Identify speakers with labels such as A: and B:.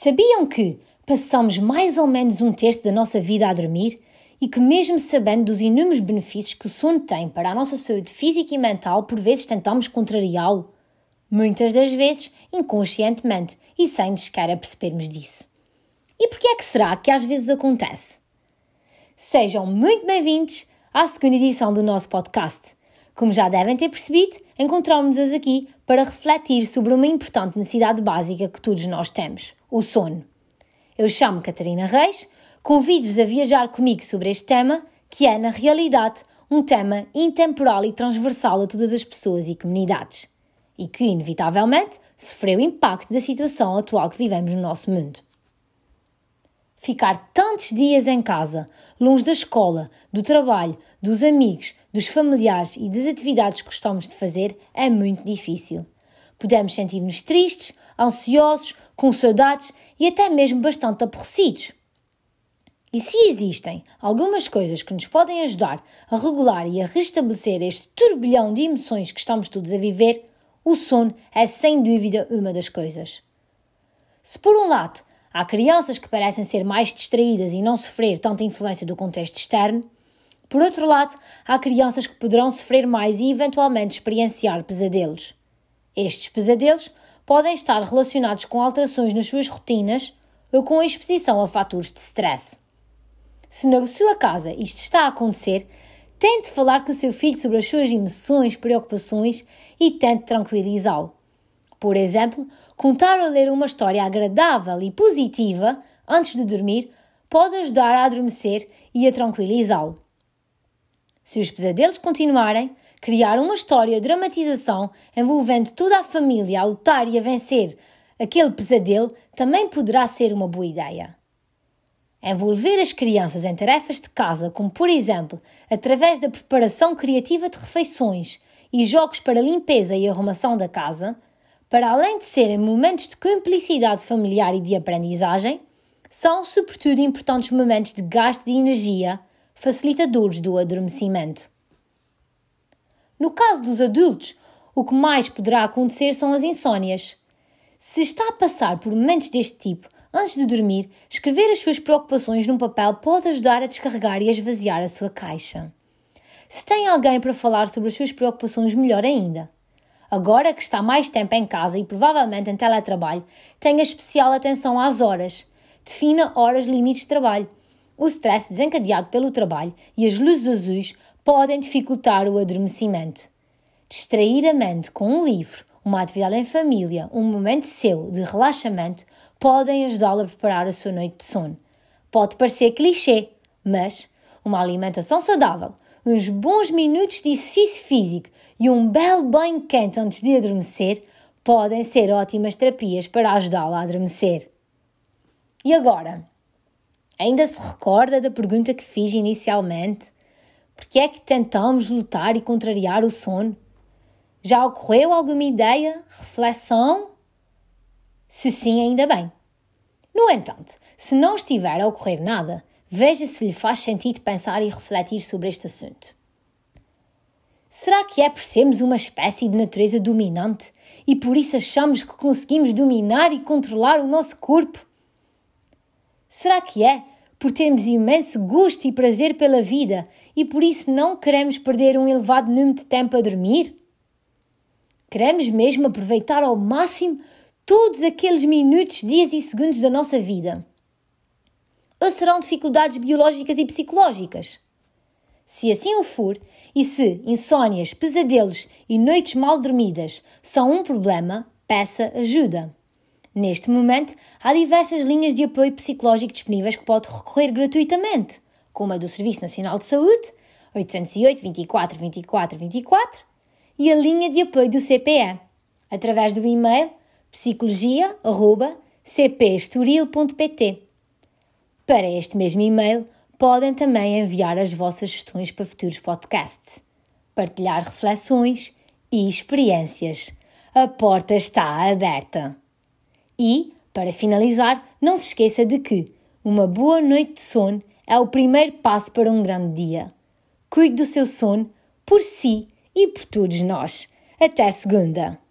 A: Sabiam que passamos mais ou menos um terço da nossa vida a dormir e que, mesmo sabendo dos inúmeros benefícios que o sono tem para a nossa saúde física e mental, por vezes tentamos contrariá-lo? Muitas das vezes inconscientemente e sem nos sequer apercebermos disso. E por que é que será que às vezes acontece? Sejam muito bem-vindos à segunda edição do nosso podcast. Como já devem ter percebido, encontramos-nos aqui para refletir sobre uma importante necessidade básica que todos nós temos: o sono. Eu chamo Catarina Reis, convido-vos a viajar comigo sobre este tema, que é, na realidade, um tema intemporal e transversal a todas as pessoas e comunidades, e que, inevitavelmente, sofreu impacto da situação atual que vivemos no nosso mundo. Ficar tantos dias em casa, longe da escola, do trabalho, dos amigos, dos familiares e das atividades que gostamos de fazer é muito difícil. Podemos sentir-nos tristes, ansiosos, com saudades e até mesmo bastante aborrecidos. E se existem algumas coisas que nos podem ajudar a regular e a restabelecer este turbilhão de emoções que estamos todos a viver, o sono é sem dúvida uma das coisas. Se por um lado Há crianças que parecem ser mais distraídas e não sofrer tanta influência do contexto externo. Por outro lado, há crianças que poderão sofrer mais e eventualmente experienciar pesadelos. Estes pesadelos podem estar relacionados com alterações nas suas rotinas ou com a exposição a fatores de stress. Se na sua casa isto está a acontecer, tente falar com o seu filho sobre as suas emoções, preocupações e tente tranquilizá-lo. Por exemplo, contar ou ler uma história agradável e positiva antes de dormir pode ajudar a adormecer e a tranquilizá-lo. Se os pesadelos continuarem, criar uma história de dramatização envolvendo toda a família a lutar e a vencer aquele pesadelo também poderá ser uma boa ideia. Envolver as crianças em tarefas de casa, como por exemplo, através da preparação criativa de refeições e jogos para limpeza e arrumação da casa, para além de serem momentos de cumplicidade familiar e de aprendizagem, são sobretudo importantes momentos de gasto de energia, facilitadores do adormecimento. No caso dos adultos, o que mais poderá acontecer são as insônias. Se está a passar por momentos deste tipo, antes de dormir, escrever as suas preocupações num papel pode ajudar a descarregar e a esvaziar a sua caixa. Se tem alguém para falar sobre as suas preocupações, melhor ainda. Agora que está mais tempo em casa e provavelmente em teletrabalho, tenha especial atenção às horas. Defina horas limites de trabalho. O stress desencadeado pelo trabalho e as luzes azuis podem dificultar o adormecimento. Distrair a mente com um livro, uma atividade em família, um momento seu de relaxamento podem ajudá-lo a preparar a sua noite de sono. Pode parecer clichê, mas uma alimentação saudável, uns bons minutos de exercício físico e um belo banho quente antes de adormecer podem ser ótimas terapias para ajudá-lo a adormecer. E agora? Ainda se recorda da pergunta que fiz inicialmente? Por que é que tentamos lutar e contrariar o sono? Já ocorreu alguma ideia, reflexão? Se sim, ainda bem. No entanto, se não estiver a ocorrer nada, veja se lhe faz sentido pensar e refletir sobre este assunto. Será que é por sermos uma espécie de natureza dominante e por isso achamos que conseguimos dominar e controlar o nosso corpo? Será que é por termos imenso gosto e prazer pela vida e por isso não queremos perder um elevado número de tempo a dormir? Queremos mesmo aproveitar ao máximo todos aqueles minutos, dias e segundos da nossa vida? Ou serão dificuldades biológicas e psicológicas? Se assim o for, e se insónias, pesadelos e noites mal dormidas são um problema, peça ajuda. Neste momento, há diversas linhas de apoio psicológico disponíveis que pode recorrer gratuitamente, como a do Serviço Nacional de Saúde, 808 24 24 24, e a linha de apoio do CPE, através do e-mail psicologia.cpestoril.pt. Para este mesmo e-mail, podem também enviar as vossas sugestões para futuros podcasts, partilhar reflexões e experiências. A porta está aberta. E, para finalizar, não se esqueça de que uma boa noite de sono é o primeiro passo para um grande dia. Cuide do seu sono por si e por todos nós. Até segunda!